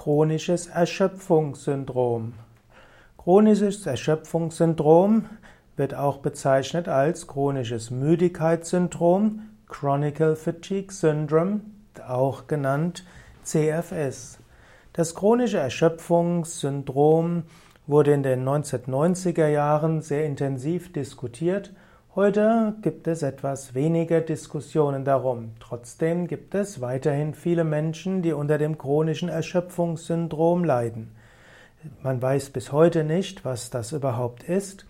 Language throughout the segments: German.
chronisches Erschöpfungssyndrom. Chronisches Erschöpfungssyndrom wird auch bezeichnet als chronisches Müdigkeitssyndrom, Chronic Fatigue Syndrome, auch genannt CFS. Das chronische Erschöpfungssyndrom wurde in den 1990er Jahren sehr intensiv diskutiert Heute gibt es etwas weniger Diskussionen darum. Trotzdem gibt es weiterhin viele Menschen, die unter dem chronischen Erschöpfungssyndrom leiden. Man weiß bis heute nicht, was das überhaupt ist.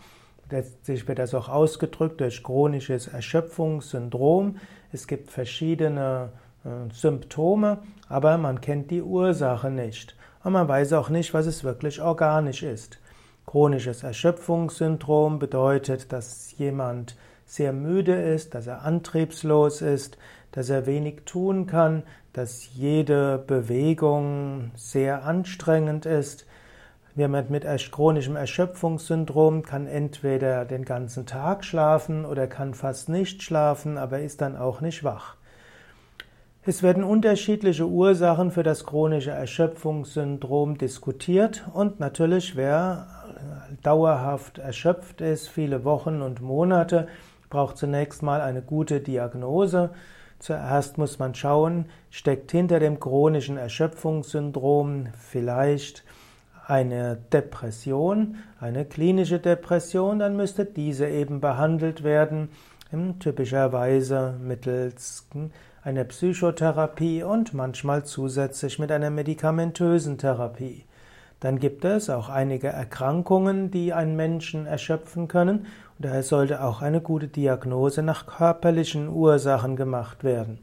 Letztlich wird das auch ausgedrückt durch chronisches Erschöpfungssyndrom. Es gibt verschiedene äh, Symptome, aber man kennt die Ursache nicht. Und man weiß auch nicht, was es wirklich organisch ist. Chronisches Erschöpfungssyndrom bedeutet, dass jemand sehr müde ist, dass er antriebslos ist, dass er wenig tun kann, dass jede Bewegung sehr anstrengend ist. Jemand mit chronischem Erschöpfungssyndrom kann entweder den ganzen Tag schlafen oder kann fast nicht schlafen, aber ist dann auch nicht wach. Es werden unterschiedliche Ursachen für das chronische Erschöpfungssyndrom diskutiert und natürlich wer dauerhaft erschöpft ist, viele Wochen und Monate, braucht zunächst mal eine gute Diagnose. Zuerst muss man schauen, steckt hinter dem chronischen Erschöpfungssyndrom vielleicht eine Depression, eine klinische Depression, dann müsste diese eben behandelt werden, typischerweise mittels einer Psychotherapie und manchmal zusätzlich mit einer medikamentösen Therapie. Dann gibt es auch einige Erkrankungen, die einen Menschen erschöpfen können, und daher sollte auch eine gute Diagnose nach körperlichen Ursachen gemacht werden.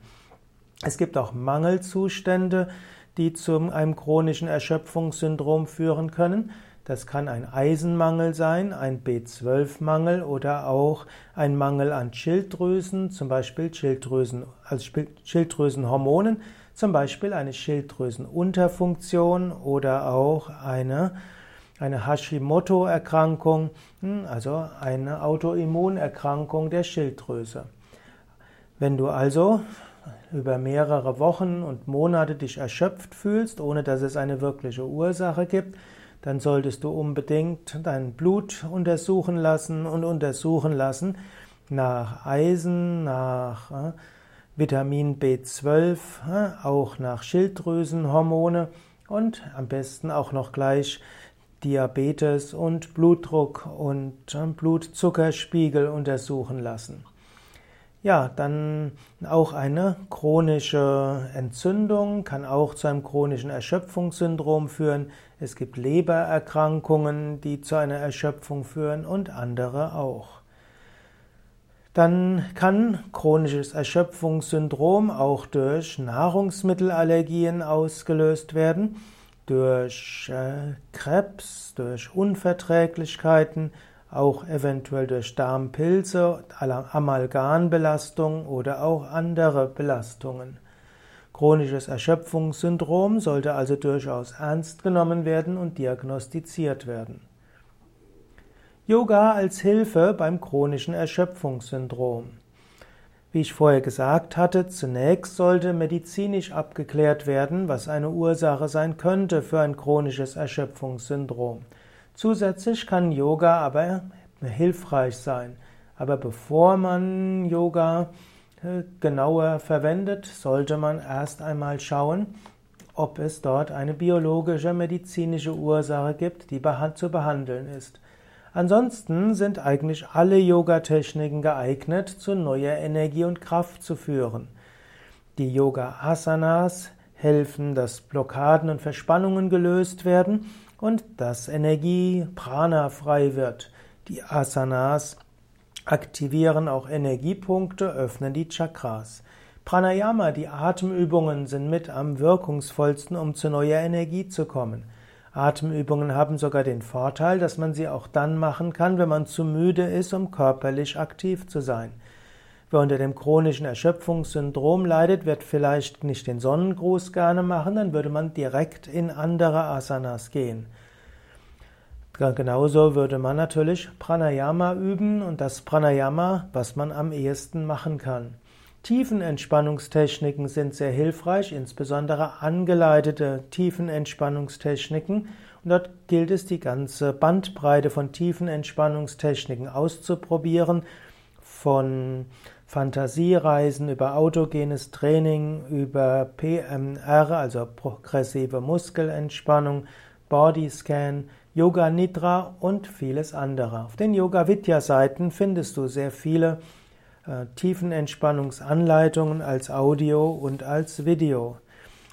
Es gibt auch Mangelzustände, die zu einem chronischen Erschöpfungssyndrom führen können. Das kann ein Eisenmangel sein, ein B12-Mangel oder auch ein Mangel an Schilddrüsen, zum Beispiel Schilddrüsen, also Schilddrüsenhormonen, zum Beispiel eine Schilddrüsenunterfunktion oder auch eine, eine Hashimoto-Erkrankung, hm, also eine Autoimmunerkrankung der Schilddrüse. Wenn du also über mehrere Wochen und Monate dich erschöpft fühlst, ohne dass es eine wirkliche Ursache gibt, dann solltest du unbedingt dein Blut untersuchen lassen und untersuchen lassen nach Eisen, nach äh, Vitamin B12, auch nach Schilddrüsenhormone und am besten auch noch gleich Diabetes und Blutdruck und Blutzuckerspiegel untersuchen lassen. Ja, dann auch eine chronische Entzündung kann auch zu einem chronischen Erschöpfungssyndrom führen. Es gibt Lebererkrankungen, die zu einer Erschöpfung führen und andere auch. Dann kann chronisches Erschöpfungssyndrom auch durch Nahrungsmittelallergien ausgelöst werden, durch äh, Krebs, durch Unverträglichkeiten, auch eventuell durch Darmpilze, Amalgambelastung oder auch andere Belastungen. Chronisches Erschöpfungssyndrom sollte also durchaus ernst genommen werden und diagnostiziert werden. Yoga als Hilfe beim chronischen Erschöpfungssyndrom. Wie ich vorher gesagt hatte, zunächst sollte medizinisch abgeklärt werden, was eine Ursache sein könnte für ein chronisches Erschöpfungssyndrom. Zusätzlich kann Yoga aber hilfreich sein. Aber bevor man Yoga äh, genauer verwendet, sollte man erst einmal schauen, ob es dort eine biologische, medizinische Ursache gibt, die zu behandeln ist. Ansonsten sind eigentlich alle Yoga-Techniken geeignet, zu neuer Energie und Kraft zu führen. Die Yoga-Asanas helfen, dass Blockaden und Verspannungen gelöst werden und dass Energie Prana frei wird. Die Asanas aktivieren auch Energiepunkte, öffnen die Chakras. Pranayama, die Atemübungen sind mit am wirkungsvollsten, um zu neuer Energie zu kommen. Atemübungen haben sogar den Vorteil, dass man sie auch dann machen kann, wenn man zu müde ist, um körperlich aktiv zu sein. Wer unter dem chronischen Erschöpfungssyndrom leidet, wird vielleicht nicht den Sonnengruß gerne machen, dann würde man direkt in andere Asanas gehen. Genauso würde man natürlich Pranayama üben und das Pranayama, was man am ehesten machen kann. Tiefenentspannungstechniken sind sehr hilfreich, insbesondere angeleitete Tiefenentspannungstechniken. Und dort gilt es, die ganze Bandbreite von Tiefenentspannungstechniken auszuprobieren, von Fantasiereisen über autogenes Training, über PMR, also progressive Muskelentspannung, Bodyscan, Yoga Nidra und vieles andere. Auf den Yoga Vidya Seiten findest du sehr viele Tiefenentspannungsanleitungen als Audio und als Video.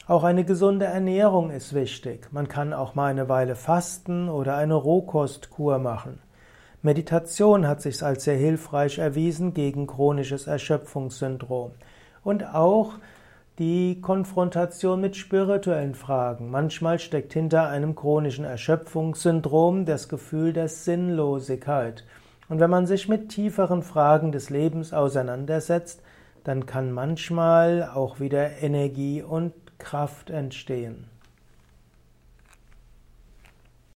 Auch eine gesunde Ernährung ist wichtig. Man kann auch mal eine Weile fasten oder eine Rohkostkur machen. Meditation hat sich als sehr hilfreich erwiesen gegen chronisches Erschöpfungssyndrom. Und auch die Konfrontation mit spirituellen Fragen. Manchmal steckt hinter einem chronischen Erschöpfungssyndrom das Gefühl der Sinnlosigkeit. Und wenn man sich mit tieferen Fragen des Lebens auseinandersetzt, dann kann manchmal auch wieder Energie und Kraft entstehen.